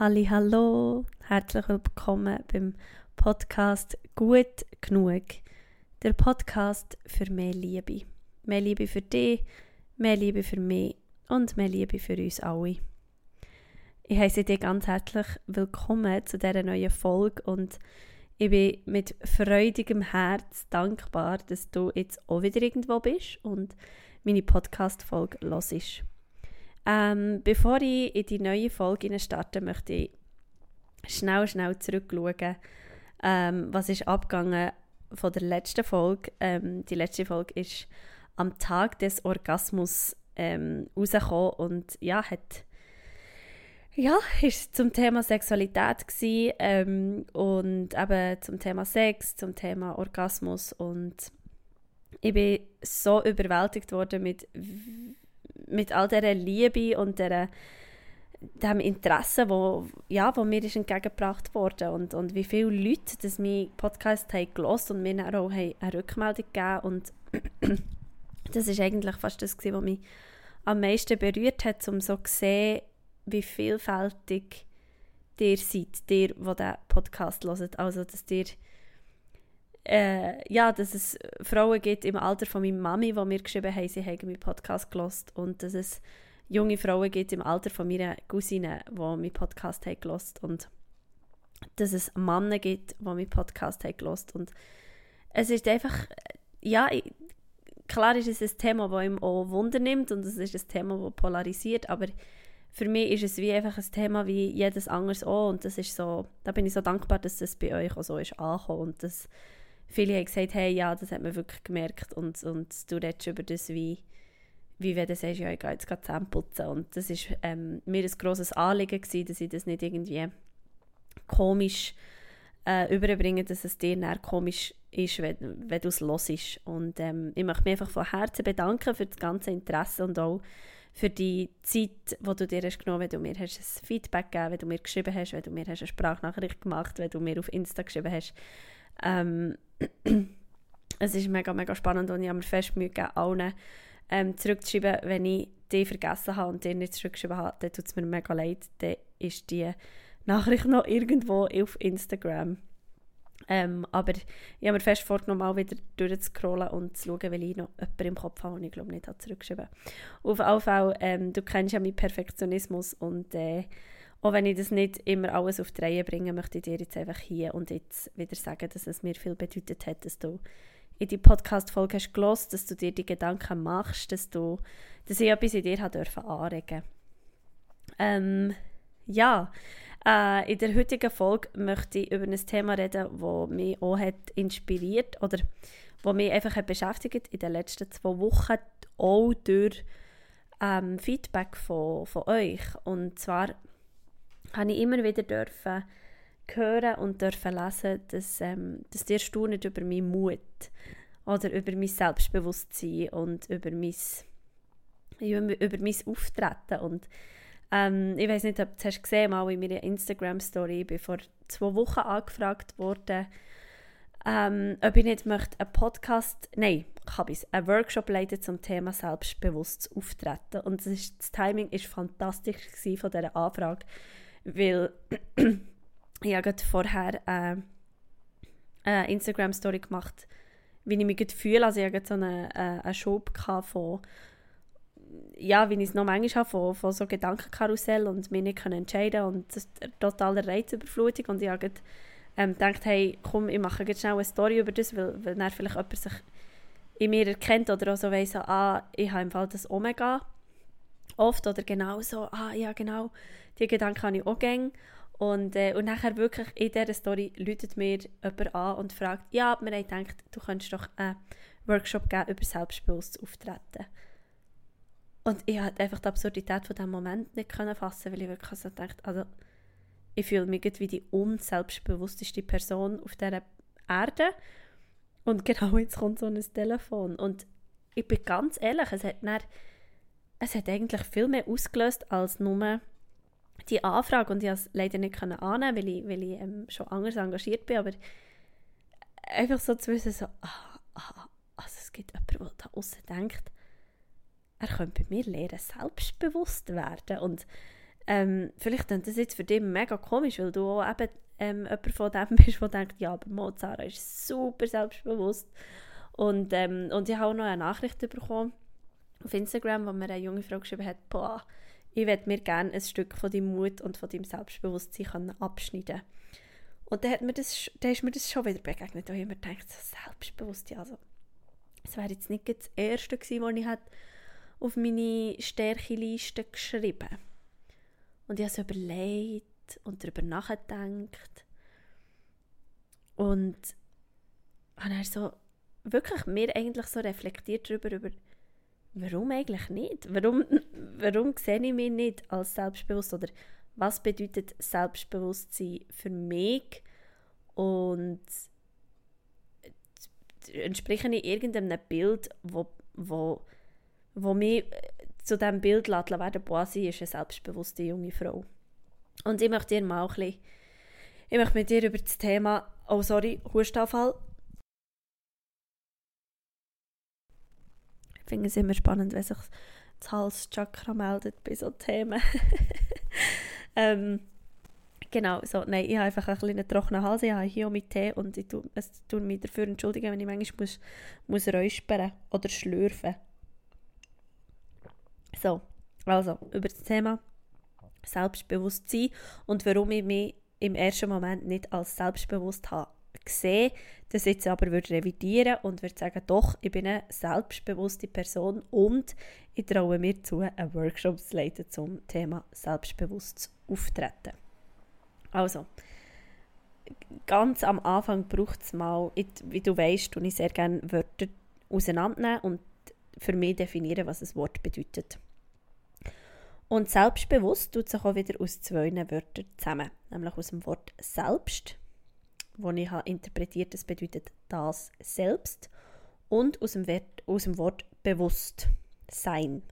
Halli, hallo, herzlich willkommen beim Podcast Gut genug. Der Podcast für mehr Liebe. Mehr Liebe für dich, mehr Liebe für mich und mehr Liebe für uns alle. Ich heiße dich ganz herzlich willkommen zu dieser neuen Folge und ich bin mit freudigem Herz dankbar, dass du jetzt auch wieder irgendwo bist und meine Podcast-Folge hörst. Ähm, bevor ich in die neue Folge starte, möchte ich schnell, schnell zurückschauen, ähm, was ist abgegangen von der letzten Folge. Ähm, die letzte Folge ist am Tag des Orgasmus ähm, rausgekommen und ja, hat ja, ist zum Thema Sexualität gewesen, ähm, und eben zum Thema Sex, zum Thema Orgasmus und ich bin so überwältigt worden mit mit all dieser Liebe und dieser, dem Interesse, wo, ja, wo mir ist entgegengebracht wurde und, und wie viele Leute das meinen Podcast haben gelost und mir dann auch eine Rückmeldung gegeben und das ist eigentlich fast das, was mich am meisten berührt hat, um so zu sehen, wie vielfältig ihr seid, ihr, die diesen Podcast hört. Also, dass ihr äh, ja, dass es Frauen gibt im Alter von meiner Mami, die mir geschrieben haben, sie haben meinen Podcast gelost. Und dass es junge Frauen gibt im Alter von meiner Cousine, die meinen Podcast haben gelost. Und dass es Männer gibt, die meinen Podcast haben gelost. Und es ist einfach, ja, klar ist es ein Thema, das ihm auch Wunder nimmt und es ist ein Thema, das polarisiert, aber für mich ist es wie einfach ein Thema wie jedes anderes auch. Und das ist so, da bin ich so dankbar, dass das bei euch auch so ist angekommen und dass viele haben gesagt, hey, ja, das hat man wirklich gemerkt und, und du redest über das wie, wie wenn du sagst, ja, ich gehe jetzt gerade putzen. Und das war ähm, mir ein grosses Anliegen gewesen, dass ich das nicht irgendwie komisch äh, überbringe, dass es dir dann komisch ist, wenn, wenn du es hörst. Und ähm, ich möchte mich einfach von Herzen bedanken für das ganze Interesse und auch für die Zeit, die du dir hast genommen hast, wenn du mir hast ein Feedback gegeben wenn du mir geschrieben hast, wenn du mir hast eine Sprachnachricht gemacht wenn du mir auf Insta geschrieben hast. Ähm, es ist mega, mega spannend und ich habe mir fest Mühe gegeben, allen ähm, zurückzuschreiben, wenn ich die vergessen habe und die nicht zurückgeschrieben habe, dann tut es mir mega leid. Dann ist die Nachricht noch irgendwo auf Instagram. Ähm, aber ich habe mir fest vorgenommen, auch wieder durchzuscrollen und zu schauen, weil ich noch jemanden im Kopf habe, den ich glaube nicht habe zurückgeschrieben Auf jeden Fall, ähm, du kennst ja meinen Perfektionismus und äh, auch wenn ich das nicht immer alles auf die Reihe bringe, möchte ich dir jetzt einfach hier und jetzt wieder sagen, dass es mir viel bedeutet hat, dass du in die Podcast-Folge hast gelost, dass du dir die Gedanken machst, dass du, dass ich etwas in dir habe dürfen anregen. Ähm, ja, äh, in der heutigen Folge möchte ich über ein Thema reden, das mich auch hat inspiriert oder das mich einfach hat beschäftigt in den letzten zwei Wochen, auch durch ähm, Feedback von, von euch. Und zwar habe ich immer wieder dürfen hören und dürfen lesen, dass, ähm, dass ihr staunet über meinen Mut oder über mein Selbstbewusstsein und über mein, über mein Auftreten. Und ähm, ich weiß nicht, ob du es gesehen mal in meiner Instagram-Story, ich bin vor zwei Wochen angefragt worden, ähm, ob ich nicht möchte einen Podcast, nein, ich habe es, einen Workshop leiten zum Thema selbstbewusstes Auftreten. Und das, ist, das Timing war fantastisch von dieser Anfrage, weil ich habe vorher äh, eine Instagram-Story gemacht, wie ich mich fühle. Also ich hatte so einen, äh, Schub von, ja, wie ich es noch manchmal habe, von, von so Gedankenkarussell und mich nicht entscheiden und das totale Reizüberflutung. Und ich habe ähm, gedacht, hey, komm, ich mache jetzt schnell eine Story über das, weil, weil vielleicht jemand sich in mir erkennt oder auch so weiss, ah, ich habe im Fall das Omega oft oder genau so, ah ja genau, die Gedanken habe ich auch gerne. Und, äh, und nachher wirklich in dieser Story läutet mir jemand an und fragt, ja, wir haben gedacht, du könntest doch einen Workshop geben über selbstbewusstes Auftreten. Und ich konnte einfach die Absurdität von diesem Moment nicht fassen, weil ich wirklich so dachte, also ich fühle mich wie die unselbstbewussteste Person auf dieser Erde. Und genau jetzt kommt so ein Telefon. Und ich bin ganz ehrlich, es hat, dann, es hat eigentlich viel mehr ausgelöst als nur die Anfrage und ich konnte es leider nicht annehmen, weil ich, weil ich ähm, schon anders engagiert bin, aber einfach so zu wissen, so, ah, ah, also es gibt jemanden, der da außen denkt, er könnte bei mir lernen, selbstbewusst werden und ähm, vielleicht klingt das jetzt für dich mega komisch, weil du auch eben ähm, jemand von dem bist, der denkt, ja, aber Mozart ist super selbstbewusst. Und, ähm, und ich habe auch noch eine Nachricht bekommen auf Instagram, wo mir eine junge Frau geschrieben hat, boah, ich würde mir gerne ein Stück von deinem Mut und von deinem Selbstbewusstsein abschneiden Und dann, hat mir das, dann ist mir das schon wieder begegnet, wo ich mir gedacht so selbstbewusst, ja, also, es wäre jetzt nicht das Erste gewesen, was ich auf meine Stärkeliste geschrieben Und ich habe es überlegt und darüber nachgedacht. Und habe dann so wirklich mir eigentlich so reflektiert darüber, über warum eigentlich nicht? Warum, warum sehe ich mich nicht als selbstbewusst? Oder was bedeutet Selbstbewusstsein für mich? Und entspreche ich irgendeinem Bild, wo, wo, wo mich zu diesem Bild lässt, werden, boah, ist eine selbstbewusste junge Frau. Und ich möchte dir mal ein bisschen, ich möchte mit dir über das Thema, oh sorry, Hustanfall, finde es immer spannend, wenn sich das Halschakra meldet bei solchen Themen. ähm, genau, so, nein, ich habe einfach ein einen trockenen Hals, ich habe hier auch mit Tee und ich tue, es tue mich dafür entschuldigen, wenn ich manchmal muss, muss räuspern oder schlürfen. So, also, über das Thema Selbstbewusstsein und warum ich mich im ersten Moment nicht als selbstbewusst habe gesehen, das jetzt aber würde revidieren und würde sagen, doch, ich bin eine selbstbewusste Person und ich traue mir zu, einen Workshop zu leiten zum Thema selbstbewusstes Auftreten. Also, ganz am Anfang braucht es mal, wie du weißt, tue ich sehr gerne Wörter auseinandernehmen und für mich definieren, was ein Wort bedeutet. Und selbstbewusst tut sich auch wieder aus zwei Wörtern zusammen, nämlich aus dem Wort selbst wo ich habe interpretiert, das bedeutet das selbst und aus dem, Wert, aus dem Wort bewusst sein.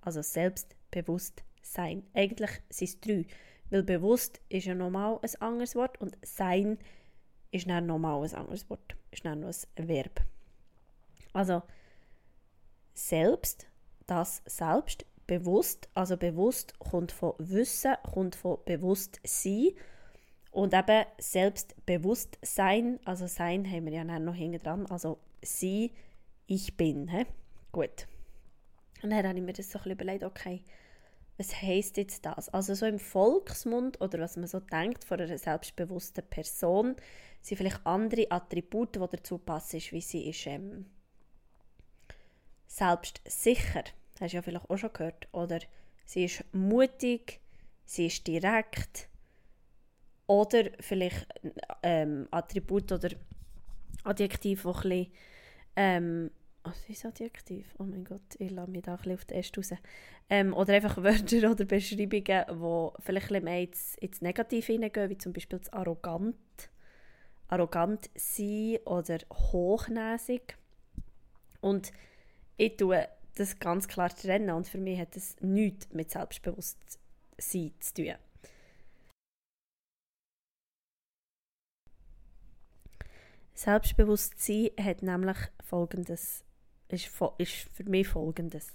Also selbstbewusst sein. Eigentlich sind es drei, weil bewusst ist ja normal ein anderes Wort und sein ist dann nochmal ein anderes Wort, ist dann noch ein Verb. Also selbst, das selbst, bewusst, also bewusst kommt von Wissen, kommt von Bewusstsein und eben Selbstbewusstsein, also Sein haben wir ja noch hinten dran, also Sie, ich bin. He? Gut. Und dann habe ich mir das so ein bisschen überlegt, okay, was heisst jetzt das? Also so im Volksmund oder was man so denkt von einer selbstbewussten Person, sind vielleicht andere Attribute, die dazu passen, wie sie ist ähm, selbstsicher. Hast du ja vielleicht auch schon gehört. Oder sie ist mutig, sie ist direkt, oder vielleicht ähm, Attribut oder Adjektiv, das ein bisschen, ähm, was ist Adjektiv? Oh mein Gott, ich lasse mich da ein bisschen auf den Äst raus. Ähm, oder einfach Wörter oder Beschreibungen, die vielleicht ein bisschen mehr ins, ins Negative hineingehen, wie zum Beispiel das arrogant, arrogant sein oder hochnäsig. Und ich tue das ganz klar trennen und für mich hat das nichts mit Selbstbewusstsein zu tun. Selbstbewusstsein hat nämlich folgendes, ist, ist für mich folgendes.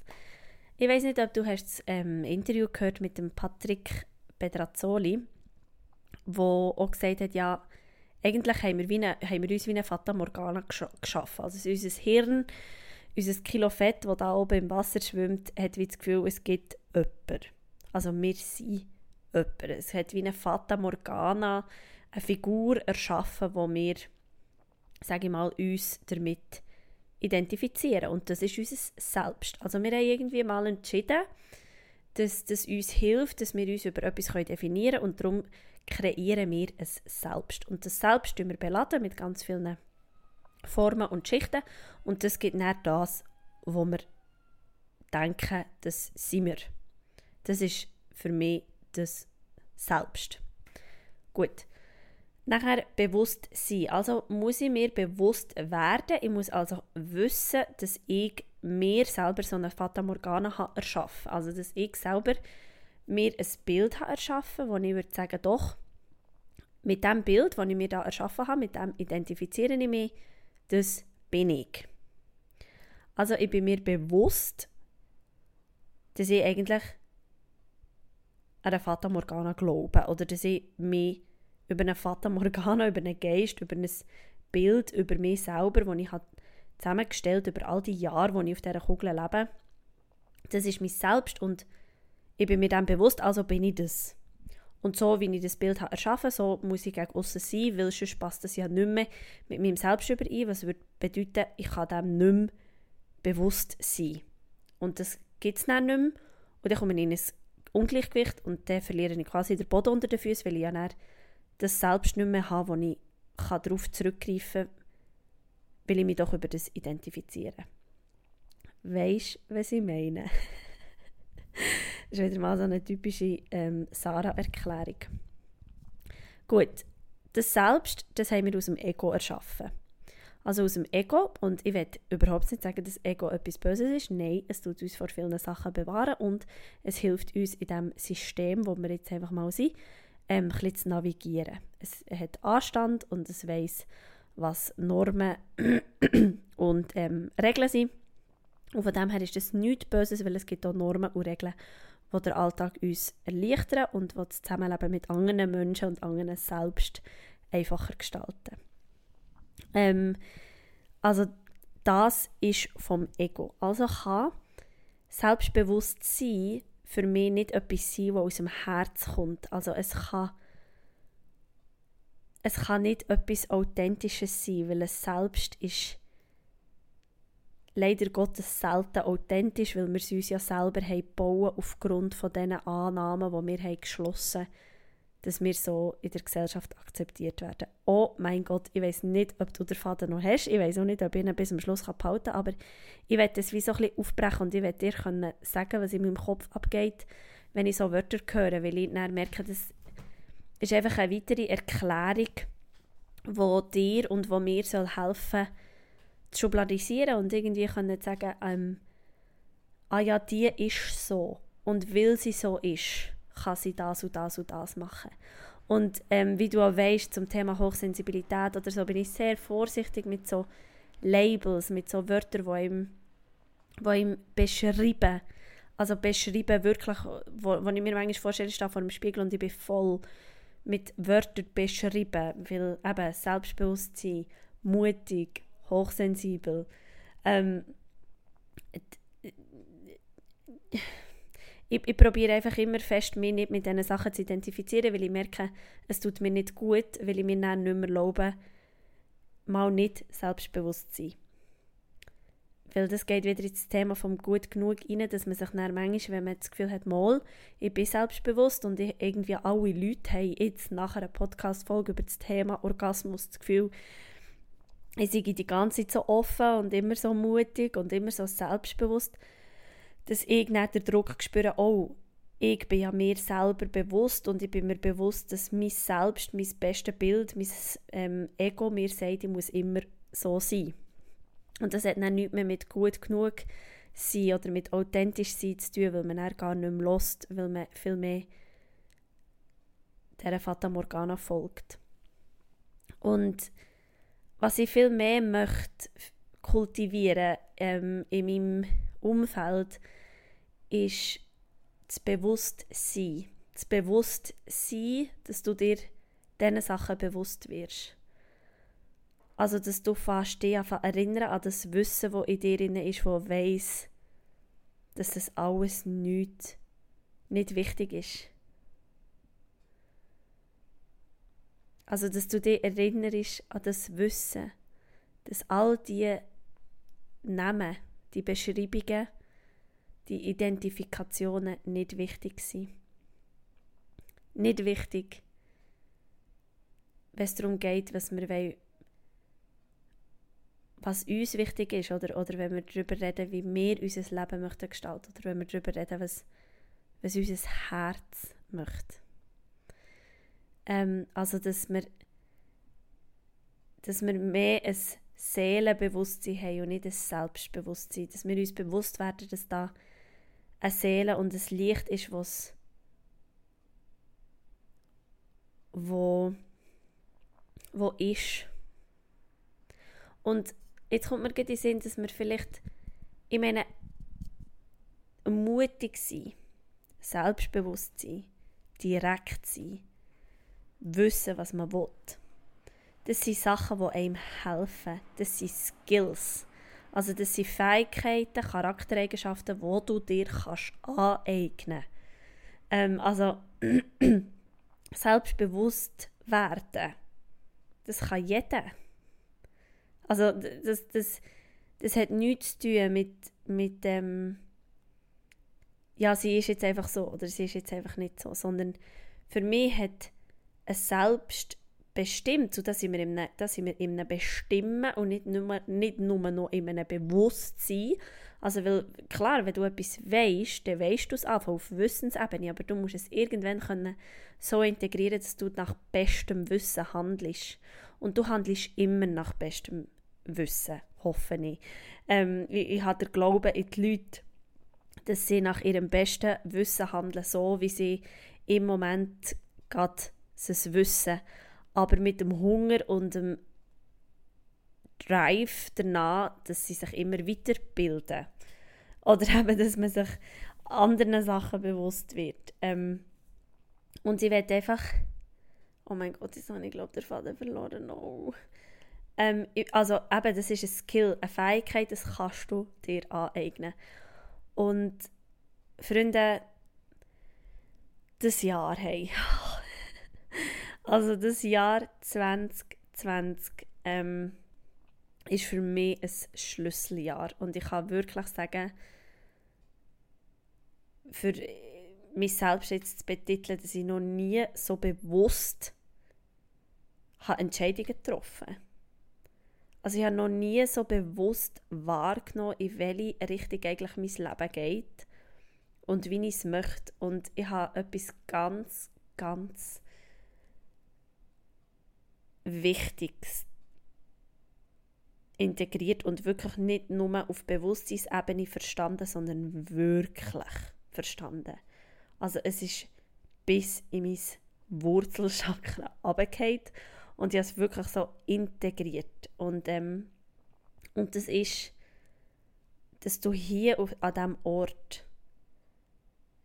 Ich weiß nicht, ob du hast das ähm, Interview gehört mit dem Patrick Pedrazzoli, wo auch gesagt hat, ja, eigentlich haben wir, wie eine, haben wir uns wie eine Fata Morgana geschaffen. Also unser Hirn, unser Kilo Fett, das da oben im Wasser schwimmt, hat wie das Gefühl, es gibt jemanden. Also wir sind jemand. Es hat wie eine Fata Morgana, eine Figur erschaffen, wo wir sage ich mal, uns damit identifizieren. Und das ist unser Selbst. Also wir haben irgendwie mal entschieden, dass das uns hilft, dass wir uns über etwas definieren können und darum kreieren wir ein Selbst. Und das Selbst wir beladen mit ganz vielen Formen und Schichten und das gibt dann das, wo wir denken, das sind wir. Das ist für mich das Selbst. Gut. Nachher bewusst sein. Also muss ich mir bewusst werden. Ich muss also wissen, dass ich mir selber so eine Fata Morgana habe erschaffen Also dass ich selber mir ein Bild habe erschaffen wo ich würde sagen, doch, mit dem Bild, das ich mir da erschaffen habe, mit dem identifiziere ich mich, das bin ich. Also ich bin mir bewusst, dass ich eigentlich an eine Fata Morgana glaube oder dass ich mich über eine Fata Morgana, über einen Geist, über ein Bild über mich selber, das ich habe zusammengestellt über all die Jahre, die ich auf dieser Kugel lebe, das ist mich selbst und ich bin mir dann bewusst, also bin ich das. Und so, wie ich das Bild habe erschaffen so muss ich gegen außen sein, weil sonst passt das ja nicht mehr mit meinem Selbst überein, was würde bedeuten, ich kann dem nicht mehr bewusst sein. Und das gibt es dann nicht mehr. Und dann komme ich in ein Ungleichgewicht und dann verliere ich quasi den Boden unter den Füßen, weil ich ja dann das Selbst nicht mehr habe, wo ich darauf zurückgreifen kann, weil ich mich doch über das identifiziere. Weißt du, was ich meine? das ist wieder mal so eine typische ähm, Sarah-Erklärung. Gut, das Selbst, das haben wir aus dem Ego erschaffen. Also aus dem Ego, und ich will überhaupt nicht sagen, dass Ego etwas Böses ist. Nein, es tut uns vor vielen Sachen bewahren und es hilft uns in dem System, wo wir jetzt einfach mal sind, ähm, ein zu navigieren. Es hat Anstand und es weiß, was Normen und ähm, Regeln sind. Und von dem her ist das nichts Böses, weil es gibt auch Normen und Regeln, die den Alltag uns erleichtern und die das Zusammenleben mit anderen Menschen und anderen selbst einfacher gestalten. Ähm, also das ist vom Ego. Also kann Selbstbewusstsein für mich nicht etwas sein, was aus dem Herz kommt. Also es kann es kann nicht etwas Authentisches sein, weil es selbst ist leider Gottes selten authentisch, weil wir es uns ja selber haben bauen aufgrund von diesen Annahmen, die wir haben geschlossen haben, dass wir so in der Gesellschaft akzeptiert werden. Oh mein Gott, ich weiß nicht, ob du den Faden noch hast. Ich weiß auch nicht, ob ich ihn bis zum Schluss behalten kann, aber ich werde das wie so ein bisschen aufbrechen und ich werde dir können sagen, was in meinem Kopf abgeht, wenn ich so Wörter höre, weil ich dann merke, das ist einfach eine weitere Erklärung, die dir und die mir soll helfen zu schubladisieren und irgendwie können sagen, ähm, ah ja, die ist so und weil sie so ist, kann sie das und das und das machen. Und ähm, wie du auch weißt, zum Thema Hochsensibilität oder so, bin ich sehr vorsichtig mit so Labels, mit so Wörtern, die ihm, die ihm beschreiben. Also beschreiben wirklich, wo, ich mir manchmal vorstelle, ich stehe vor dem Spiegel und ich bin voll mit Wörtern beschrieben, weil eben Selbstbewusstsein, mutig, hochsensibel. Ähm, ich, ich probiere einfach immer fest, mich nicht mit diesen Sachen zu identifizieren, weil ich merke, es tut mir nicht gut, weil ich mir dann nicht mehr erlaube, mal nicht selbstbewusst zu sein. Weil das geht wieder ins Thema vom gut genug rein, dass man sich dann manchmal, wenn man das Gefühl hat, mal, ich bin selbstbewusst und ich, irgendwie alle Leute haben jetzt nach einer Podcast-Folge über das Thema Orgasmus das Gefühl, ich sei die ganze Zeit so offen und immer so mutig und immer so selbstbewusst, dass ich nicht den Druck spüre, oh, ich bin ja mir selber bewusst und ich bin mir bewusst, dass mein Selbst, mein bestes Bild, mein ähm, Ego mir sagt, ich muss immer so sein. Und das hat dann nichts mehr mit gut genug sein oder mit authentisch sein zu tun, weil man dann gar nicht mehr lost, weil man viel mehr dieser Fata Morgana folgt. Und was ich viel mehr möchte kultivieren ähm, in meinem Umfeld, ist das Bewusstsein. Das Bewusstsein, dass du dir diesen Sachen bewusst wirst. Also, dass du fast dich erinnern an das Wissen, das in dir ist, das weiss, dass das alles nicht, nicht wichtig ist. Also, dass du dich erinnerst an das Wissen, dass all die Namen, die Beschreibungen, die Identifikationen nicht wichtig sind. Nicht wichtig, wenn es darum geht, was wir wollen, was uns wichtig ist, oder, oder wenn wir darüber reden, wie wir unser Leben möchten gestalten, oder wenn wir darüber reden, was, was unser Herz möchte. Ähm, also, dass wir, dass wir mehr ein Seelenbewusstsein haben und nicht ein Selbstbewusstsein. Dass wir uns bewusst werden, dass da eine Seele und ein Licht ist, was wo, wo ist. Und jetzt kommt mir in den Sinn, dass wir vielleicht, ich meine, mutig sein, selbstbewusst sein, direkt sein, wissen, was man will. Das sind Sachen, die einem helfen. Das sind Skills. Also das sind Fähigkeiten, Charaktereigenschaften, die du dir kannst aneignen ähm, Also selbstbewusst werden, das kann jeder. Also das, das, das hat nichts zu tun mit, mit dem, ähm, ja, sie ist jetzt einfach so oder sie ist jetzt einfach nicht so, sondern für mich hat ein Selbst bestimmt, so dass wir, im, dass wir in einem Bestimmen und nicht nur, nicht nur noch in einem Bewusstsein. Also, weil, klar, wenn du etwas weißt, dann weißt du es einfach auf Wissensebene, aber du musst es irgendwann können so integrieren, dass du nach bestem Wissen handelst. Und du handelst immer nach bestem Wissen, hoffe ich. Ähm, ich, ich habe den Glauben in die Leute, dass sie nach ihrem besten Wissen handeln, so wie sie im Moment gerade es wissen aber mit dem Hunger und dem Drive danach, dass sie sich immer weiterbilden. Oder eben, dass man sich anderen Sachen bewusst wird. Ähm, und ich werde einfach... Oh mein Gott, jetzt habe ich glaube der Faden verloren. No. Ähm, also eben, das ist ein Skill, eine Fähigkeit, das kannst du dir aneignen. Und Freunde, das Jahr, hey, Also das Jahr 2020 ähm, ist für mich ein Schlüsseljahr und ich kann wirklich sagen, für mich selbst jetzt zu betiteln, dass ich noch nie so bewusst habe Entscheidungen getroffen Also ich habe noch nie so bewusst wahrgenommen, in welche Richtung eigentlich mein Leben geht und wie ich es möchte. Und ich habe etwas ganz, ganz Wichtiges integriert und wirklich nicht nur auf Bewusstseinsebene verstanden, sondern wirklich verstanden. Also es ist bis in mein Wurzelchakra runtergefallen und ich habe es wirklich so integriert. Und, ähm, und das ist, dass du hier auf, an diesem Ort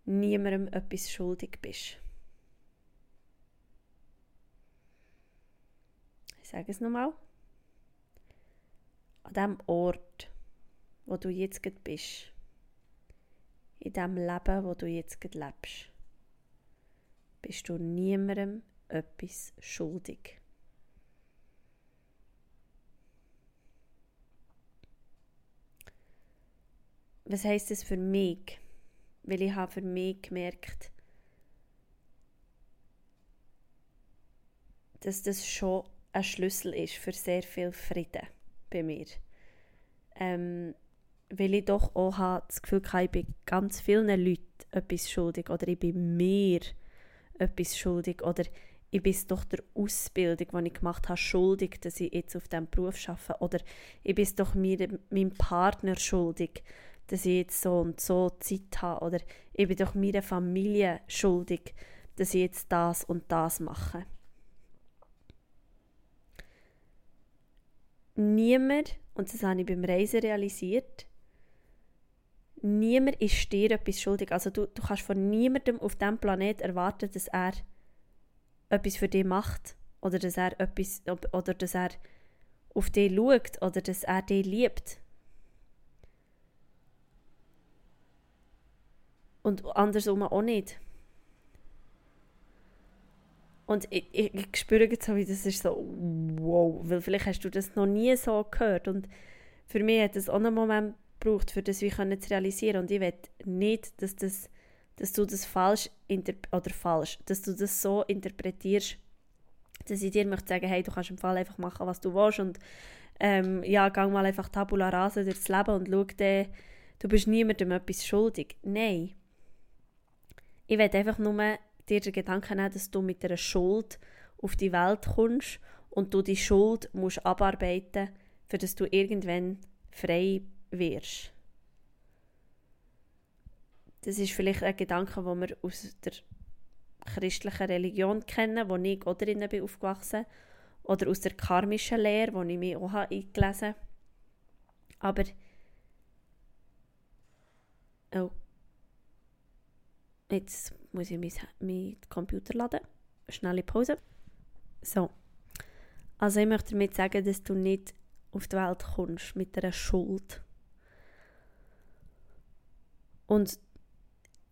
niemandem etwas schuldig bist. Sage es nochmal, an dem Ort, wo du jetzt bist, in dem Leben, wo du jetzt lebst, bist du niemandem etwas schuldig. Was heißt das für mich? Weil ich habe für mich gemerkt, dass das schon ein Schlüssel ist für sehr viel Frieden bei mir. Ähm, weil ich doch auch das Gefühl habe, ich bin ganz vielen Leuten etwas schuldig oder ich bin mir etwas schuldig oder ich bin doch der Ausbildung, die ich gemacht habe, schuldig, dass ich jetzt auf diesem Beruf arbeite oder ich bin doch mir, meinem Partner schuldig, dass ich jetzt so und so Zeit habe oder ich bin doch meiner Familie schuldig, dass ich jetzt das und das mache. Niemand, und das habe ich beim Reisen realisiert, niemand ist dir etwas schuldig. Also du, du kannst von niemandem auf diesem Planet erwarten, dass er etwas für dich macht oder dass er etwas oder dass er auf dich schaut oder dass er dich liebt. Und andersrum auch nicht. Und ich, ich, ich spüre jetzt so, wie das ist so, wow, weil vielleicht hast du das noch nie so gehört. Und für mich hat es auch einen Moment gebraucht, für das wir können zu realisieren. Und ich will nicht, dass, das, dass du das falsch, oder falsch, dass du das so interpretierst, dass ich dir möchte sagen, hey, du kannst im Fall einfach machen, was du willst und ähm, ja, geh mal einfach tabula rasa durchs Leben und schau dir, du bist niemandem etwas schuldig. Nein. Ich will einfach nur dir den Gedanken nehmen, dass du mit einer Schuld auf die Welt kommst und du die Schuld musst abarbeiten, für dass du irgendwann frei wirst. Das ist vielleicht ein Gedanke, den wir aus der christlichen Religion kennen, wo ich auch drinnen bin aufgewachsen oder aus der karmischen Lehre, wo ich mich auch eingelesen habe. Aber oh, Jetzt muss ich meinen mein Computer laden. Schnelle Pause. So. Also ich möchte damit sagen, dass du nicht auf die Welt kommst mit einer Schuld. Und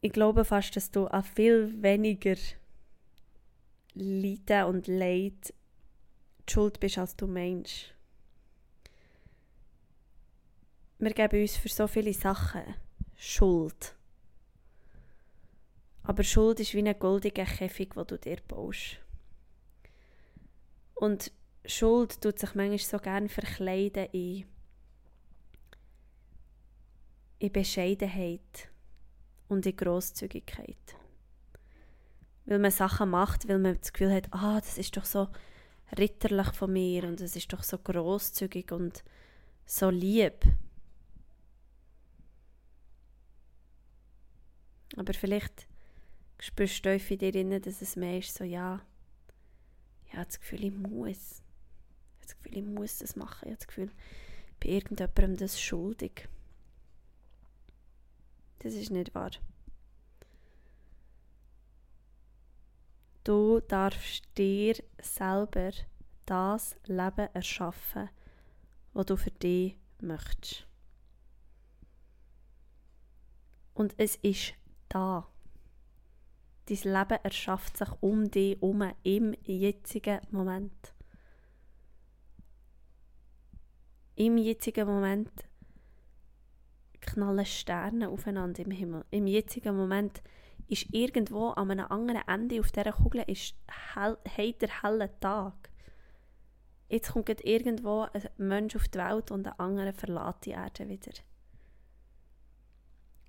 ich glaube fast, dass du an viel weniger Leiden und Leid schuld bist, als du meinst. Wir geben uns für so viele Sachen Schuld. Aber Schuld ist wie ein goldiger Käfig, den du dir baust. Und Schuld tut sich manchmal so gerne verkleiden in, in Bescheidenheit und in Grosszügigkeit. Weil man Sachen macht, weil man das Gefühl hat, ah, das ist doch so ritterlich von mir und es ist doch so großzügig und so lieb. Aber vielleicht spürst du in dir drin, dass es mehr ist so, ja, ich habe das Gefühl, ich muss. Ich habe das Gefühl, ich muss das machen. Ich habe das Gefühl, ich bin irgendjemandem das schuldig. Das ist nicht wahr. Du darfst dir selber das Leben erschaffen, was du für dich möchtest. Und es ist da. Dein Leben erschafft sich um dich herum im jetzigen Moment. Im jetzigen Moment knallen Sterne aufeinander im Himmel. Im jetzigen Moment ist irgendwo an einem anderen Ende auf dieser Kugel ist hell, heiter heller Tag. Jetzt kommt irgendwo ein Mensch auf die Welt und ein anderer verlässt die Erde wieder.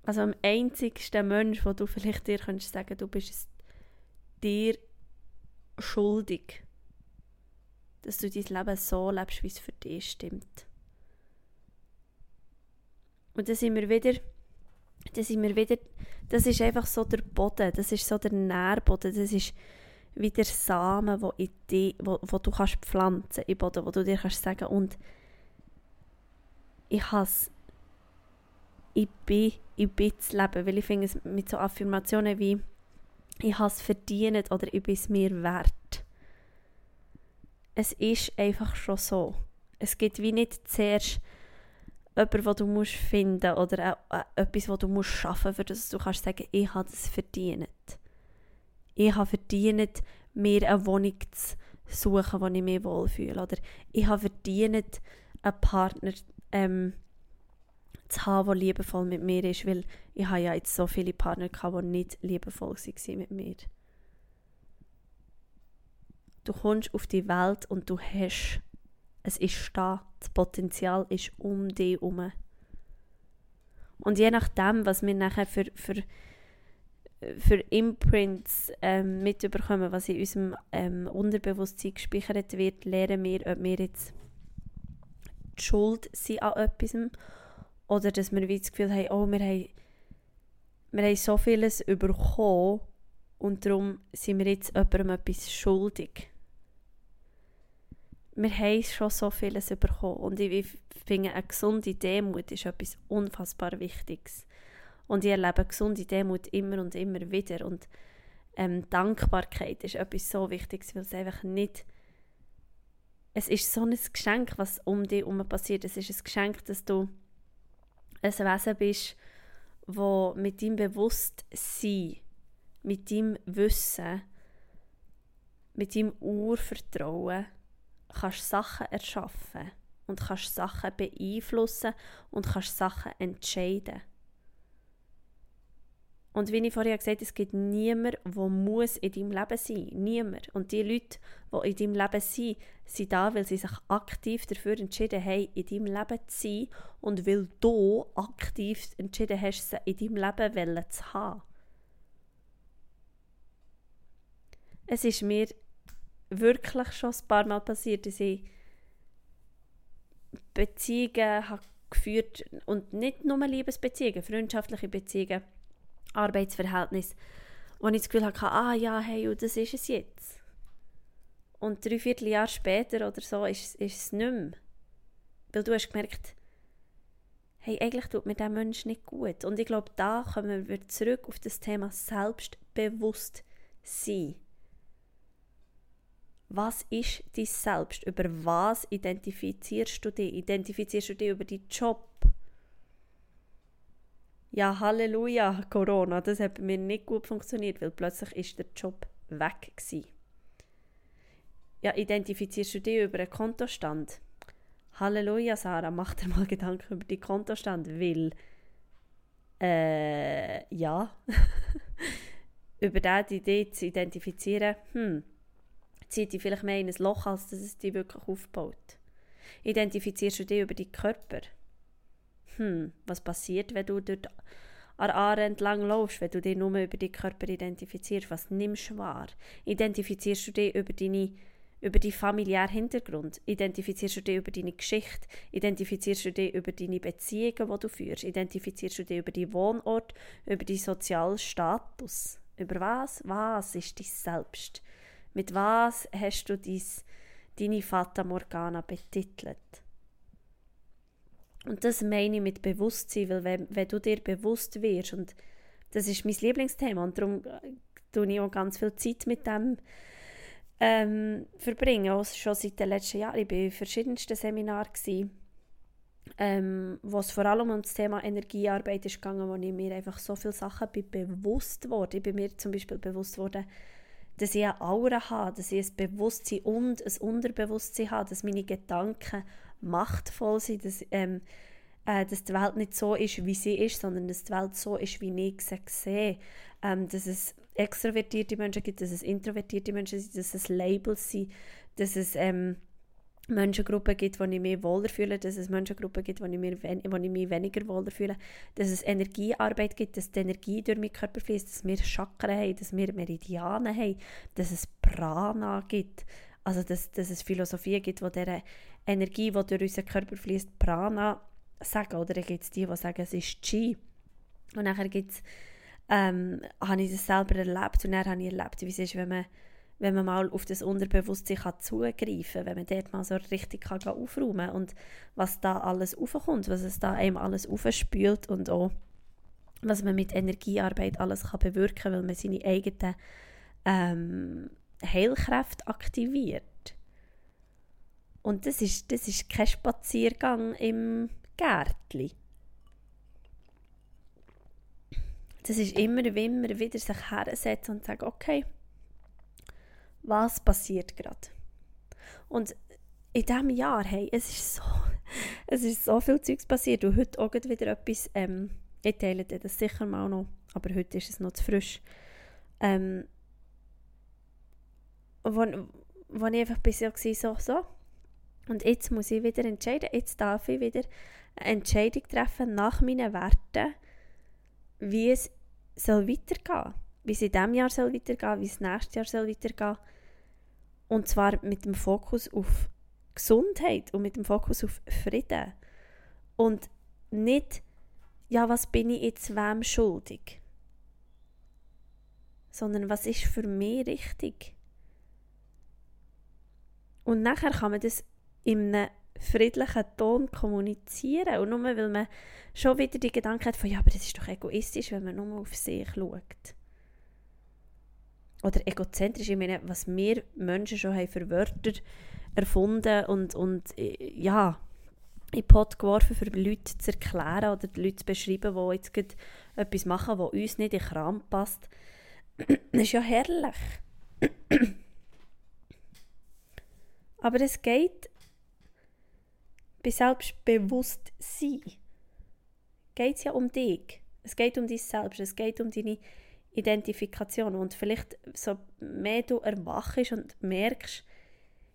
Also am einzigsten Mensch, wo du vielleicht dir könntest sagen, du bist es dir schuldig, dass du dein Leben so lebst, wie es für dich stimmt. Und dann sind wir wieder, dann sind wieder, das ist einfach so der Boden, das ist so der Nährboden, das ist wie der Samen, wo, in die, wo, wo du kannst pflanzen im Boden, wo du dir kannst sagen und ich hasse ich bin, ich bin das Leben, weil ich finde es mit so Affirmationen wie ich habe es verdient oder ich bin es mir wert. Es ist einfach schon so. Es gibt wie nicht zuerst jemanden, den du musst finden oder etwas, das du musst schaffen musst, für das du kannst sagen, ich habe es verdient. Ich habe verdient, mir eine Wohnung zu suchen, wo ich mich wohlfühle. Oder ich habe verdient, einen Partner ähm, zu haben, der liebevoll mit mir ist, weil ich habe ja jetzt so viele Partner gehabt, die nicht liebevoll waren mit mir. Du kommst auf die Welt und du hast, es ist da, das Potenzial ist um dich herum. Und je nachdem, was wir nachher für, für, für Imprints ähm, mitbekommen, was in unserem ähm, Unterbewusstsein gespeichert wird, lernen wir, ob wir jetzt die Schuld sind an etwas oder dass wir das Gefühl haben, oh, wir haben, wir haben so vieles bekommen und darum sind wir jetzt jemandem etwas schuldig. Wir haben schon so vieles bekommen und ich finde, eine gesunde Demut ist etwas unfassbar Wichtiges. Und ich erlebe gesunde Demut immer und immer wieder und ähm, Dankbarkeit ist etwas so Wichtiges, weil es einfach nicht es ist so ein Geschenk, was um dich herum passiert. Es ist ein Geschenk, dass du ein Wesen bist, wo mit deinem Bewusstsein, mit deinem Wissen, mit deinem Urvertrauen kannst Sachen erschaffen und kannst Sachen beeinflussen und kannst Sachen entscheiden. Und wie ich vorher gesagt habe, es gibt niemanden, der muss in deinem Leben sein. Niemand. Und die Leute, die in deinem Leben sind, sind da, weil sie sich aktiv dafür entschieden haben, in deinem Leben zu sein und weil du aktiv entschieden hast, sie in deinem Leben zu haben. Es ist mir wirklich schon ein paar Mal passiert, dass ich Beziehungen habe geführt und nicht nur Liebesbeziehungen, freundschaftliche Beziehungen Arbeitsverhältnis, wo ich das Gefühl hatte, ah ja, hey, das ist es jetzt. Und drei Vierteljahr später oder so ist, ist es nicht mehr. Weil du hast gemerkt, hey, eigentlich tut mir der Mensch nicht gut. Und ich glaube, da kommen wir zurück auf das Thema Selbstbewusstsein. Was ist dein Selbst? Über was identifizierst du dich? Identifizierst du dich über deinen Job? Ja, Halleluja, Corona, das hat bei mir nicht gut funktioniert, weil plötzlich ist der Job weg gewesen. Ja, identifizierst du dich über einen Kontostand? Halleluja, Sarah, mach dir mal Gedanken über deinen Kontostand, weil äh, ja, über diese Idee zu identifizieren, hm, zieht dich vielleicht mehr in ein Loch, als dass es dich wirklich aufbaut. Identifizierst du dich über deinen Körper? Hm, was passiert, wenn du dort an Aare entlang laufst, wenn du dich nur über deinen Körper identifizierst? Was nimmst du wahr? Identifizierst du dich über deine über deinen familiären Hintergrund? Identifizierst du dich über deine Geschichte? Identifizierst du dich über deine Beziehungen, die du führst? Identifizierst du dich über deinen Wohnort, über deinen sozialen Status? Über was? Was ist dein Selbst? Mit was hast du dies, deine Fata Morgana betitelt? Und das meine ich mit Bewusstsein, weil wenn, wenn du dir bewusst wirst, und das ist mein Lieblingsthema, und darum äh, tue ich auch ganz viel Zeit mit dem ähm, verbringen, auch schon seit den letzten Jahren. Ich war in verschiedensten Seminaren, ähm, wo es vor allem um das Thema Energiearbeit ist gegangen, wo ich mir einfach so viele Sachen bin bewusst wurde. Ich bin mir zum Beispiel bewusst worden, dass ich eine Aura habe, dass ich ein Bewusstsein und ein Unterbewusstsein habe, dass meine Gedanken machtvoll sind, dass, ähm, äh, dass die Welt nicht so ist, wie sie ist, sondern dass die Welt so ist, wie ich sie sehe. Ähm, dass es extrovertierte Menschen gibt, dass es introvertierte Menschen sind, dass es Labels sind, dass es ähm, Menschengruppen gibt, wo ich mich wohler fühle, dass es Menschengruppen gibt, wo ich, mir wo ich mich weniger wohler fühle, dass es Energiearbeit gibt, dass die Energie durch meinen Körper fließt, dass wir Chakren haben, dass wir Meridianen haben, dass es Prana gibt, also dass, dass es Philosophie gibt, wo diese Energie, die durch unseren Körper fließt, Prana sagen, oder dann gibt es die, die sagen, es ist Chi. Und nachher gibt es, ähm, habe ich das selber erlebt und dann habe ich erlebt, wie es ist, wenn man wenn man mal auf das Unterbewusstsein kann zugreifen kann, wenn man dort mal so richtig kann aufräumen kann und was da alles aufkommt, was es da einem alles aufspült und auch was man mit Energiearbeit alles kann bewirken kann, weil man seine eigenen ähm, Heilkräfte aktiviert. Und das ist, das ist kein Spaziergang im Gärtli. Das ist immer, immer wieder sich hersetzen und sagen, okay, was passiert gerade. Und in diesem Jahr, hey, es ist so, es ist so viel Zeugs passiert und heute auch wieder etwas, ähm, ich teile dir das sicher mal noch, aber heute ist es noch zu frisch, ähm, wo, wo ich einfach bisher war, so, so, und jetzt muss ich wieder entscheiden, jetzt darf ich wieder eine Entscheidung treffen nach meinen Werten, wie es soll weitergehen wie es in diesem Jahr soll weitergehen wie es nächstes Jahr soll weitergehen und zwar mit dem Fokus auf Gesundheit und mit dem Fokus auf Frieden. Und nicht, ja, was bin ich jetzt wem schuldig? Sondern was ist für mich richtig? Und nachher kann man das in einem friedlichen Ton kommunizieren. Und nur weil man schon wieder die Gedanken hat von, ja, aber das ist doch egoistisch, wenn man nur auf sich schaut oder egozentrisch. Ich meine, was wir Menschen schon haben für Wörter erfunden und, und äh, ja, in den Pot geworfen, für Leute zu erklären oder die Leute zu beschreiben, die jetzt etwas machen, was uns nicht in den Kram passt. das ist ja herrlich. Aber es geht bei Selbstbewusstsein geht es ja um dich. Es geht um dich selbst. Es geht um deine Identifikation und vielleicht so mehr du erwachst und merkst,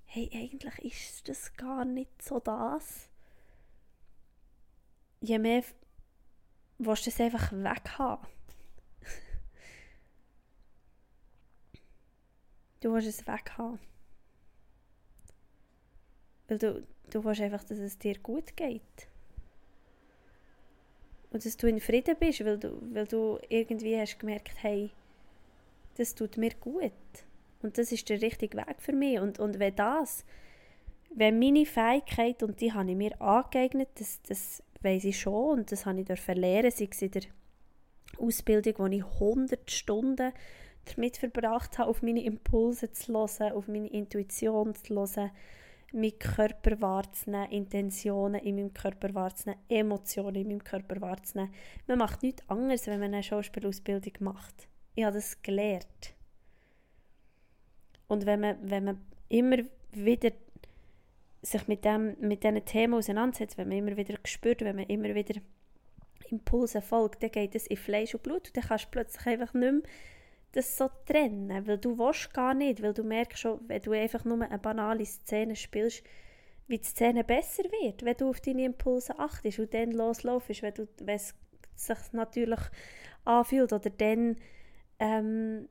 hey, eigentlich ist das gar nicht so das. Je mehr willst du es einfach weghaben. du willst es weghaben. Weil du, du willst einfach, dass es dir gut geht und dass du in Frieden bist, weil du, weil du irgendwie hast gemerkt, hey, das tut mir gut. Und das ist der richtige Weg für mich. Und, und wenn das, wenn meine Fähigkeit, und die habe ich mir angeeignet, das, das weiss ich schon und das habe ich lernen, sei es in der Ausbildung, wo ich 100 Stunden damit verbracht habe, auf meine Impulse zu hören, auf meine Intuition zu hören, meinen Körper wahrzunehmen, Intentionen in meinem Körper wahrzunehmen, Emotionen in meinem Körper wahrzunehmen. Man macht nichts anderes, wenn man eine Schauspielausbildung macht. Ich habe das gelernt. Und wenn man, wenn man immer wieder sich mit, dem, mit diesen Themen auseinandersetzt, wenn man immer wieder spürt, wenn man immer wieder Impulse folgt, dann geht es in Fleisch und Blut und dann kannst du plötzlich einfach nicht mehr das so trennen, weil du willst gar nicht, weil du merkst schon, wenn du einfach nur eine banale Szene spielst, wie die Szene besser wird, wenn du auf deine Impulse achtest und dann loslaufst, wenn, du, wenn es sich natürlich anfühlt oder dann ähm,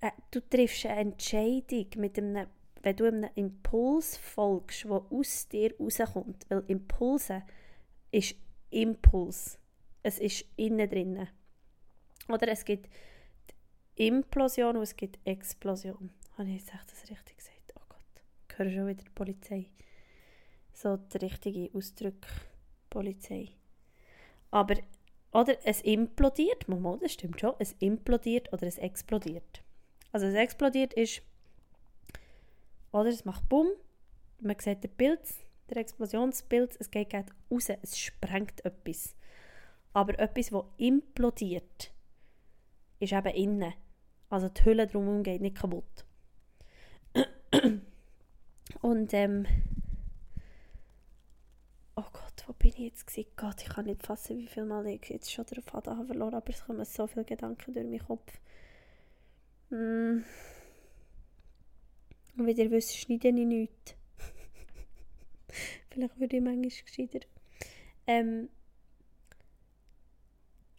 äh, du triffst eine Entscheidung mit einem, wenn du einem Impuls folgst, der aus dir rauskommt, weil Impulse ist Impuls, es ist innen drinnen. Oder es gibt Implosion und es gibt Explosion. Habe ich jetzt echt das richtig gesagt? Oh Gott, ich höre schon wieder die Polizei. So der richtige Ausdruck Polizei. Aber, oder es implodiert, mal, das stimmt schon, es implodiert oder es explodiert. Also es explodiert ist, oder es macht Bumm, man sieht den Pilz, der Explosionspilz, es geht raus, es sprengt etwas. Aber etwas, das implodiert, ist eben innen. Also die Hülle drumherum geht nicht kaputt. Und ähm, oh Gott, wo bin ich jetzt gewesen? Gott, ich kann nicht fassen, wie viel Mal ich jetzt schon den Faden habe verloren, aber es kommen so viele Gedanken durch meinen Kopf. Mm. Und wie ihr wisst, schneide ich nichts. Vielleicht würde ich manchmal gescheiter. Ähm,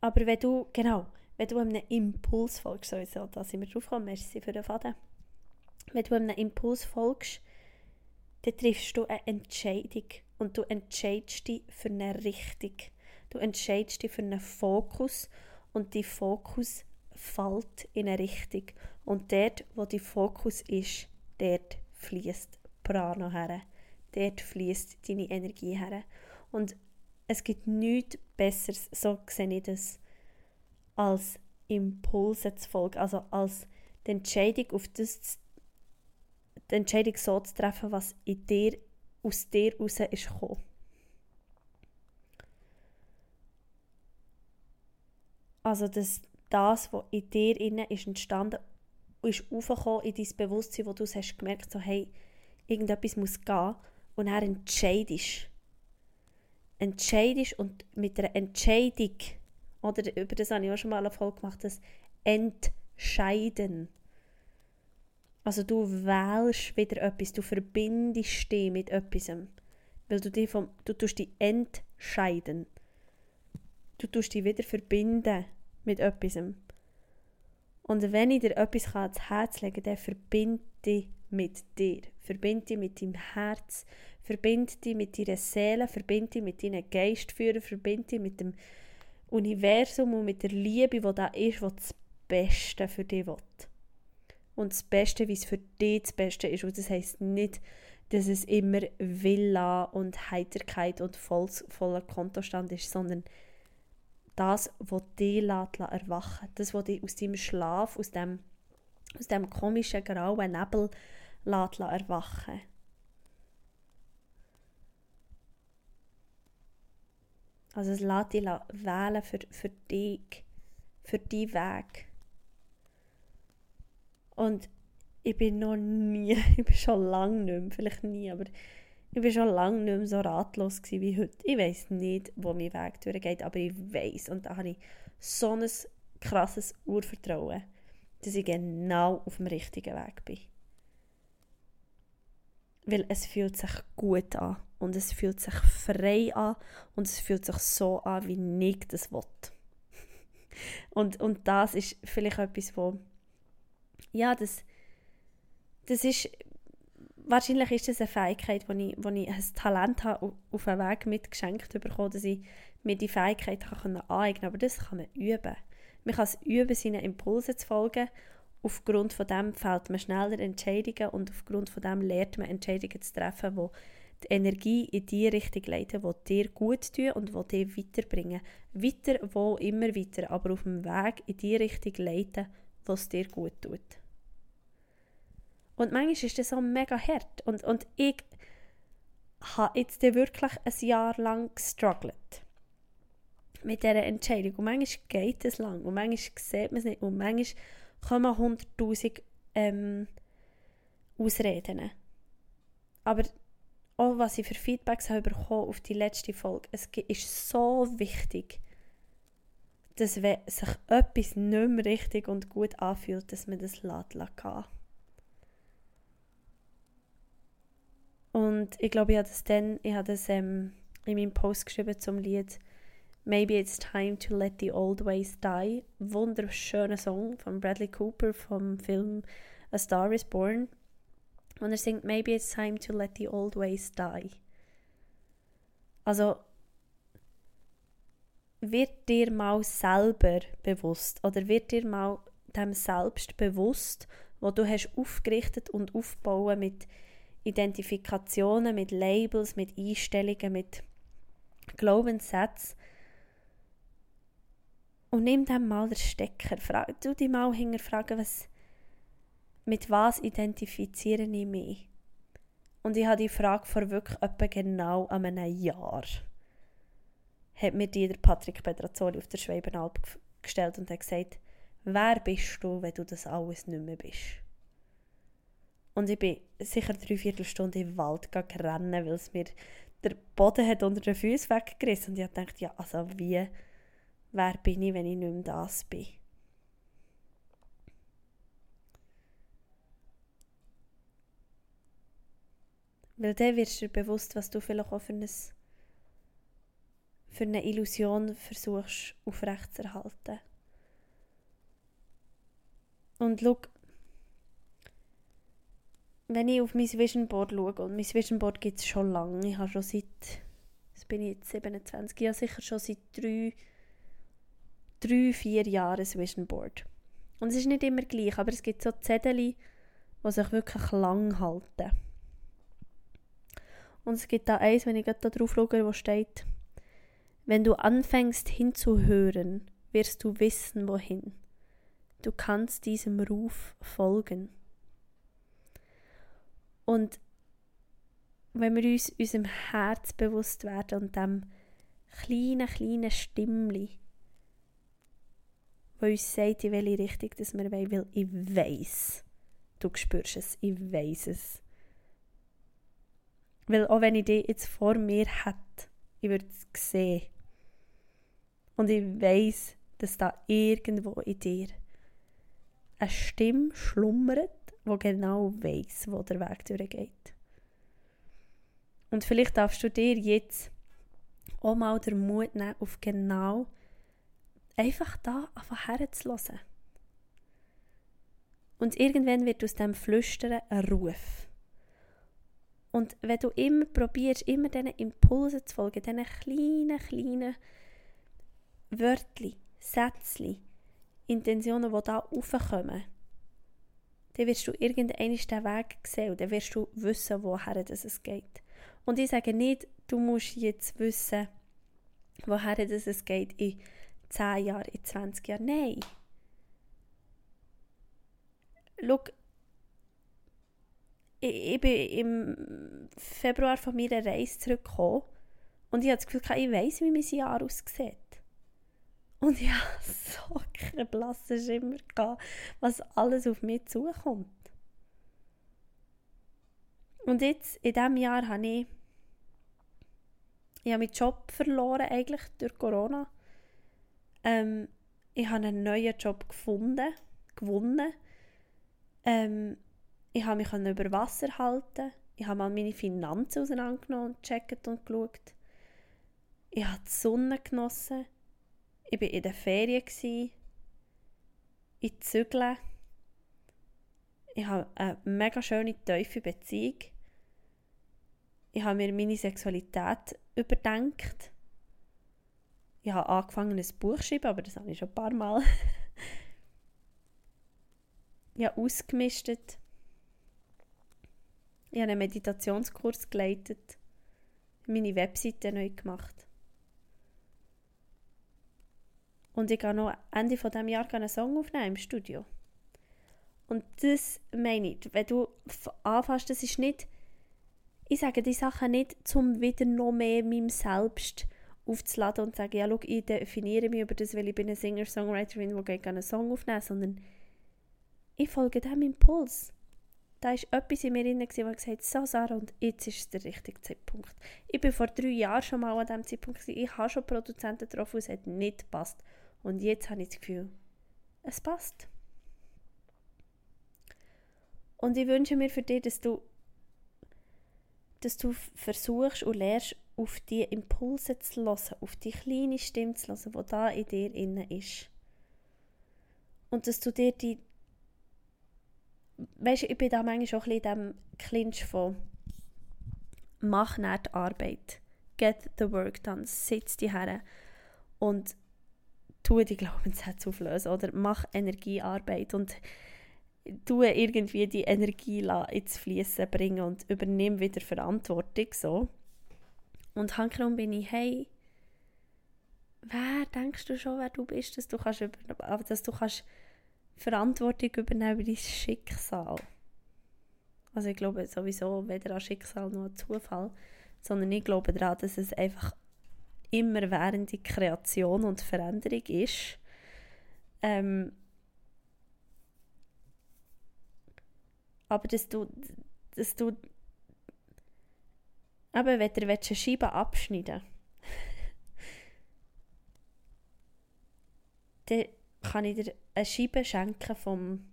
aber wenn du, genau, wenn du einem Impuls folgst, sowieso, da sind wir drauf gekommen, merci für den Faden. Wenn du einem Impuls folgst, dann triffst du eine Entscheidung und du entscheidest dich für eine Richtung. Du entscheidest dich für einen Fokus und die Fokus fällt in eine Richtung. Und dort, wo die Fokus ist, dort fließt Prana her. Dort fließt deine Energie her. Und es gibt nichts Besseres, so sehe ich das, als Impulse zu folgen, also als die Entscheidung auf das die Entscheidung so zu treffen, was in dir, aus dir raus ist gekommen. Also das, das, was in dir innen ist entstanden, ist aufgekommen in dein Bewusstsein, wo du hast gemerkt, so, hey, irgendetwas muss gehen und er entscheidest. Entscheidest und mit einer Entscheidung oder über das habe ich auch schon mal eine Folge gemacht, das Entscheiden. Also du wählst wieder etwas, du verbindest dich mit etwas. Weil du dich, vom, du tust dich entscheiden. Du tust dich wieder verbinden mit etwas. Und wenn ich dir etwas ans Herz legen dann verbinde dich mit dir. Verbinde dich mit deinem Herz. Verbinde dich mit deiner Seele. Verbinde dich mit deinen Geistführern. Verbinde dich mit dem Universum und mit der Liebe, die da ist, die das Beste für dich will. Und das Beste, wie es für dich das Beste ist. Und das heisst nicht, dass es immer Villa und Heiterkeit und voll, voller Kontostand ist, sondern das, was dich erwachen Das, was dich aus deinem Schlaf, aus dem, aus dem komischen grauen Nebel erwachen Also es lässt dich wählen für, für dich, für deinen Weg. Und ich bin noch nie, ich bin schon lange nicht mehr, vielleicht nie, aber ich bin schon lange nicht mehr so ratlos wie heute. Ich weiß nicht, wo mein Weg durchgeht, aber ich weiß und da habe ich so ein krasses Urvertrauen, dass ich genau auf dem richtigen Weg bin. Weil es fühlt sich gut an und es fühlt sich frei an und es fühlt sich so an, wie ich das will. und, und das ist vielleicht etwas, wo ja, das, das ist wahrscheinlich ist das eine Fähigkeit, wo ich, wo ich ein Talent habe, auf einen Weg mitgeschenkt bekommen, dass ich mir die Fähigkeit kann aneignen kann. Aber das kann man üben. Man kann es üben, seinen Impulsen zu folgen. Aufgrund von dem fällt man schneller Entscheidungen und aufgrund von dem lernt man Entscheidungen zu treffen, die die Energie in die Richtung leiten, die dir gut tun und die dir weiterbringen. Weiter, wo immer weiter, aber auf dem Weg in die Richtung leiten, was dir gut tut. Und manchmal ist das so mega hart. Und, und ich habe jetzt wirklich ein Jahr lang gestruggelt mit dieser Entscheidung. Und manchmal geht es lang und manchmal sieht man es nicht und manchmal kommen 100'000 ähm, Ausreden. Aber auch was ich für Feedbacks habe bekommen auf die letzte Folge, es ist so wichtig, dass wenn sich etwas nicht mehr richtig und gut anfühlt, dass man das lässt kann. Und ich glaube, ich habe das dann, ich habe das ähm, in meinem Post geschrieben zum Lied Maybe It's Time to Let the Old Ways Die. Wunderschöner Song von Bradley Cooper vom Film A Star is Born. Und er singt Maybe It's Time to Let the Old Ways Die. Also, wird dir mal selber bewusst oder wird dir mal dem selbst bewusst, wo du hast aufgerichtet und aufgebaut mit Identifikationen, mit Labels, mit Einstellungen, mit Glaubenssätzen. Und nimm dann mal den Stecker. Frag, du dich mal hinterfragen, was, mit was identifiziere ich mich? Und ich habe die Frage vor wirklich etwa genau einem Jahr hat mir die der Patrick Petrazzoli auf der Schweibenalp gestellt und hat gesagt, wer bist du, wenn du das alles nicht mehr bist? Und ich bin sicher drei Viertelstunde im Wald rennen, weil es mir der Boden hat unter den Füßen weggerissen. Und ich gedacht, ja, also wie, wer bin ich, wenn ich nicht mehr das bin? Weil dann wirst du dir bewusst, was du vielleicht auch für, ein, für eine Illusion versuchst aufrechtzuerhalten. Und schau, wenn ich auf mein Vision Board schaue, und mein Vision Board gibt es schon lange, ich habe schon seit, jetzt bin ich jetzt 27, ja sicher schon seit drei, drei, vier Jahren ein Vision Board. Und es ist nicht immer gleich, aber es gibt so Zettel, die sich wirklich lang halten. Und es gibt da eins, wenn ich gerade drauf schaue, wo steht, wenn du anfängst hinzuhören, wirst du wissen, wohin. Du kannst diesem Ruf folgen. Und wenn wir uns unserem Herz bewusst werden und dem kleinen, kleinen Stimmli, wo uns sagt, in welche Richtung dass wir wollen, weil ich weiß, du spürst es, ich weiß es. Weil auch wenn ich dich jetzt vor mir hätte, ich würde es sehen. Und ich weiß, dass da irgendwo in dir eine Stimme schlummert, wo genau weiß, wo der Weg durchgeht. Und vielleicht darfst du dir jetzt auch mal den Mut nehmen, auf genau einfach da einfach herzulassen. Und irgendwann wird aus dem Flüstern ein Ruf. Und wenn du immer probierst, immer diesen Impulsen zu folgen, diesen kleinen, kleinen Wörtchen, Sätzchen, Intentionen, die da raufkommen, dann wirst du irgendeinen den Weg sehen und dann wirst du wissen, woher es geht. Und ich sage nicht, du musst jetzt wissen, woher es geht in 10 Jahren, in 20 Jahren. Nein. Schau, ich, ich bin im Februar von meiner Reise zurückgekommen und ich habe das Gefühl, ich weiß, wie mein Jahr aussieht. Und ich hatte so keinen blassen Schimmer, gehabt, was alles auf mich zukommt. Und jetzt, in diesem Jahr, habe ich, ich habe meinen Job verloren, eigentlich durch Corona. Ähm, ich habe einen neuen Job gefunden, gewonnen. Ähm, ich habe mich über Wasser halten. Ich habe mal meine Finanzen auseinandergenommen gecheckt und geschaut. Ich habe die Sonne genossen. Ich war in der Ferien. Ich zügle. Ich habe eine mega schöne, tiefe Beziehung. Ich habe mir meine Sexualität überdenkt. Ich habe angefangen, ein Buch zu schreiben, aber das habe ich schon ein paar Mal. ich habe ausgemistet. Ich habe einen Meditationskurs geleitet. meine Webseite neu gemacht. Und ich gehe noch Ende von diesem Jahr einen Song aufnehmen im Studio. Und das meine ich, wenn du anfängst, das ist nicht, ich sage die Sachen nicht, um wieder noch mehr meinem Selbst aufzuladen und zu sagen, ja, schau, ich definiere mich über das, weil ich bin eine Singer-Songwriterin, die gerne einen Song aufnehmen sondern ich folge diesem Impuls. Da war etwas in mir drin, das gesagt hat, so Sarah, und jetzt ist der richtige Zeitpunkt. Ich bin vor drei Jahren schon mal an diesem Zeitpunkt, gewesen. ich habe schon Produzenten getroffen, es hat nicht gepasst. Und jetzt habe ich das Gefühl, es passt. Und ich wünsche mir für dich, dass du, dass du versuchst und lernst, auf die Impulse zu hören, auf die kleine Stimme zu hören, die da in dir innen ist. Und dass du dir die. Weißt ich bin da manchmal auch ein bisschen in diesem Clinch von mach nicht die Arbeit. Get the work done. Sitz die her und tu die Glaubenssätze auflösen oder mach Energiearbeit und tu irgendwie die Energie ins Fließen bringen und übernimm wieder Verantwortung so. Und hankerum bin ich, hey, wer denkst du schon, wer du bist, dass du kannst, dass du kannst Verantwortung übernehmen über dein Schicksal. Also ich glaube sowieso weder an Schicksal noch an Zufall, sondern ich glaube daran, dass es einfach immerwährende Kreation und Veränderung ist. Ähm, aber dass du, dass du aber wenn du eine Scheibe abschneiden dann kann ich dir eine Scheibe schenken vom,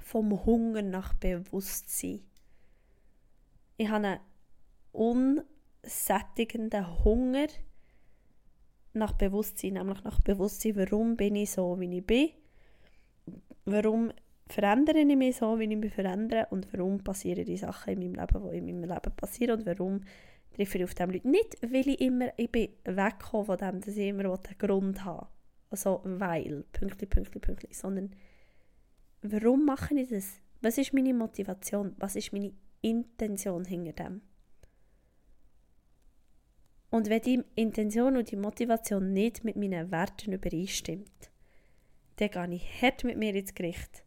vom Hunger nach Bewusstsein. Ich habe einen unsättigenden Hunger nach Bewusstsein, nämlich nach Bewusstsein, warum bin ich so, wie ich bin, warum verändere ich mich so, wie ich mich verändere und warum passieren die Sachen in meinem Leben, die in meinem Leben passieren und warum treffe ich auf diese Leute. Nicht, weil ich immer, ich bin weggekommen von dem, dass ich immer einen Grund habe. Also, weil, pünktlich, pünktlich, pünktlich, sondern warum mache ich das? Was ist meine Motivation? Was ist meine Intention hinter dem? Und wenn die Intention und die Motivation nicht mit meinen Werten übereinstimmt, dann gehe ich hart mit mir ins Gericht.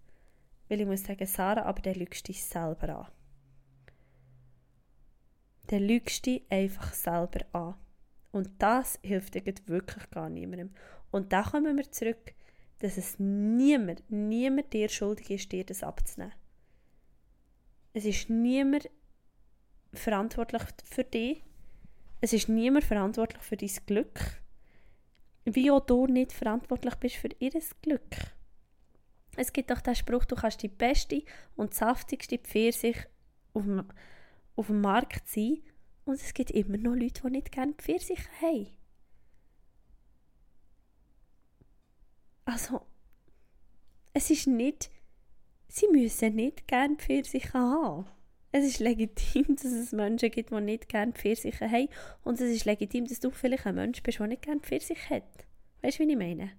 Weil ich muss sagen, Sarah, aber der lügst dich selber an. Der lügst dich einfach selber an. Und das hilft dir wirklich gar niemandem. Und da kommen wir zurück, dass es niemand, niemand dir schuldig ist, dir das abzunehmen. Es ist niemand verantwortlich für dich, es ist niemand verantwortlich für dein Glück, wie auch du nicht verantwortlich bist für ihr Glück. Es gibt doch den Spruch, du kannst die beste und saftigste Pfirsich auf dem, auf dem Markt sein und es gibt immer noch Leute, die nicht gerne Pfirsiche haben. Also, es ist nicht, sie müssen nicht gerne Pfirsiche haben. Es ist legitim, dass es Menschen gibt, die nicht gerne Pfirsiche haben. Und es ist legitim, dass du vielleicht ein Mensch bist, der nicht gerne Pfirsiche hat. Weißt du, wie ich meine?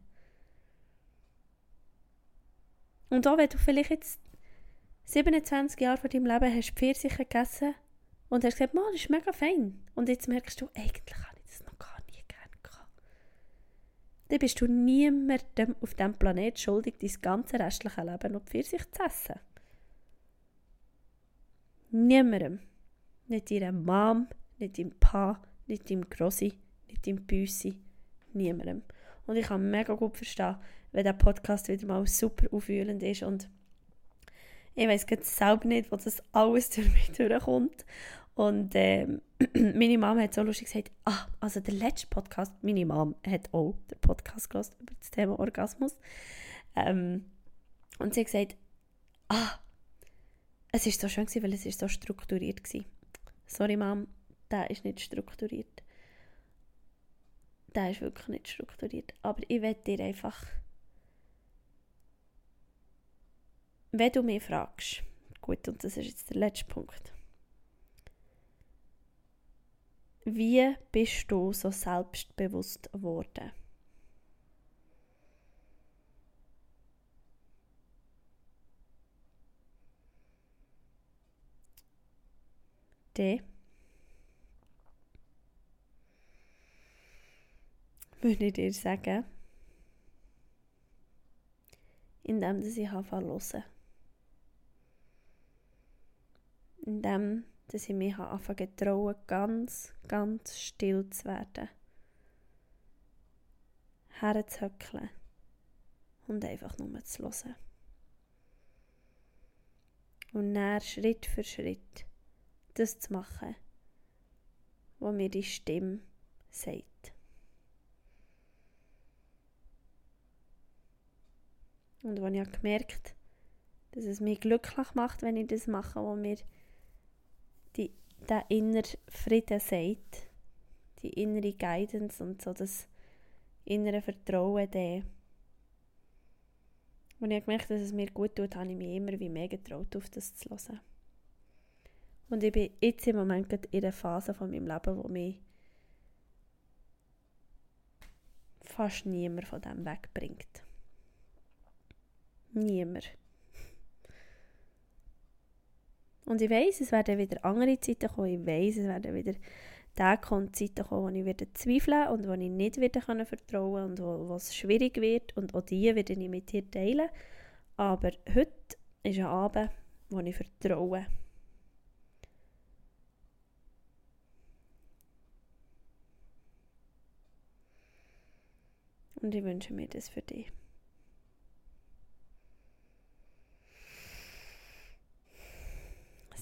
Und auch wenn du vielleicht jetzt 27 Jahre von deinem Leben hast Pfirsiche gegessen und hast gesagt, das ist mega fein. Und jetzt merkst du, eigentlich habe ich das noch gar nie gerne gehabt. Dann bist du niemandem auf diesem Planeten schuldig, dein ganze restliche Leben noch Pfirsich zu essen. Niemandem. Nicht deiner Mom, nicht deinem Pa, nicht deinem Grossi, nicht deinem Büssi. Niemandem. Und ich kann mega gut verstehen, wenn der Podcast wieder mal super aufwühlend ist und ich weiß selber nicht, wo das alles durch mich durchkommt. Und ähm, meine Mama hat so lustig gesagt, ah, also der letzte Podcast, meine Mom hat auch den Podcast gehört über das Thema Orgasmus. Ähm, und sie hat gesagt, ah, es war so schön, weil es ist so strukturiert war. Sorry, Mom, der ist nicht strukturiert. Der ist wirklich nicht strukturiert. Aber ich werde dir einfach, wenn du mich fragst, gut, und das ist jetzt der letzte Punkt. Wie bist du so selbstbewusst geworden? D. Würde ich dir sagen, indem ich anfange zu hören. Indem dass ich mich anfange trauen, ganz, ganz still zu werden. Herzuhöckeln und einfach nur zu hören. Und dann Schritt für Schritt das zu machen, was mir die Stimme sagt. Und wenn ich gemerkt dass es mich glücklich macht, wenn ich das mache, wo mir der innere Frieden sagt, die innere Guidance und so das innere Vertrauen, der und ich habe dass es mir gut tut, habe ich mich immer wie mehr getraut, auf das zu hören. Und ich bin jetzt im Moment in einer Phase von meinem Leben, wo mich fast niemand von dem wegbringt. Niemand. Und ich weiß, es werden wieder andere Zeiten kommen. Ich weiß, es werden wieder Tage kommen, Zeiten kommen, wo ich wieder zweifeln und wo ich nicht wieder vertrauen kann und wo, wo es schwierig wird. Und auch die werde ich mit dir teilen. Aber heute ist ein Abend, wo ich vertraue. Und ich wünsche mir das für dich.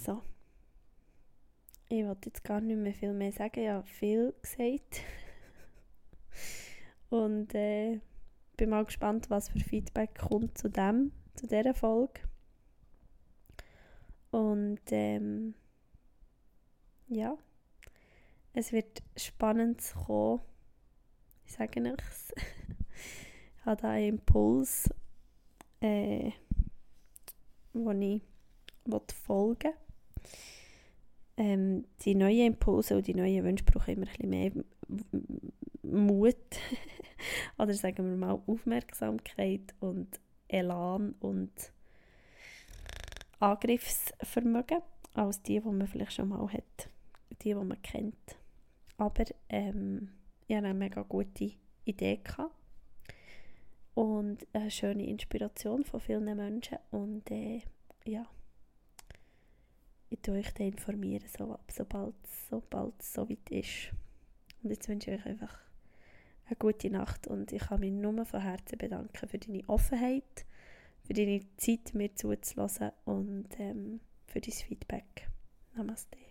So. Ich wollte jetzt gar nicht mehr viel mehr sagen. Ich habe viel gesagt. Und äh, bin mal gespannt, was für Feedback kommt zu dem, zu dieser Folge. Und ähm, ja, es wird spannend kommen. Ich sage nichts. ich habe da einen Impuls, äh, wo ich folgen will ähm, die neuen Impulse und die neuen Wünsche brauchen immer ein bisschen mehr Mut. Oder sagen wir mal Aufmerksamkeit und Elan und Angriffsvermögen als die, die man vielleicht schon mal hat, die, die man kennt. Aber ähm, ich hatte eine mega gute Idee gehabt und eine schöne Inspiration von vielen Menschen und äh, ja, ich tue euch dann informieren, so, sobald, sobald es so weit ist. Und jetzt wünsche ich euch einfach eine gute Nacht und ich kann mich nur von Herzen bedanken für deine Offenheit, für deine Zeit, mir zuzulassen und ähm, für dein Feedback. Namaste.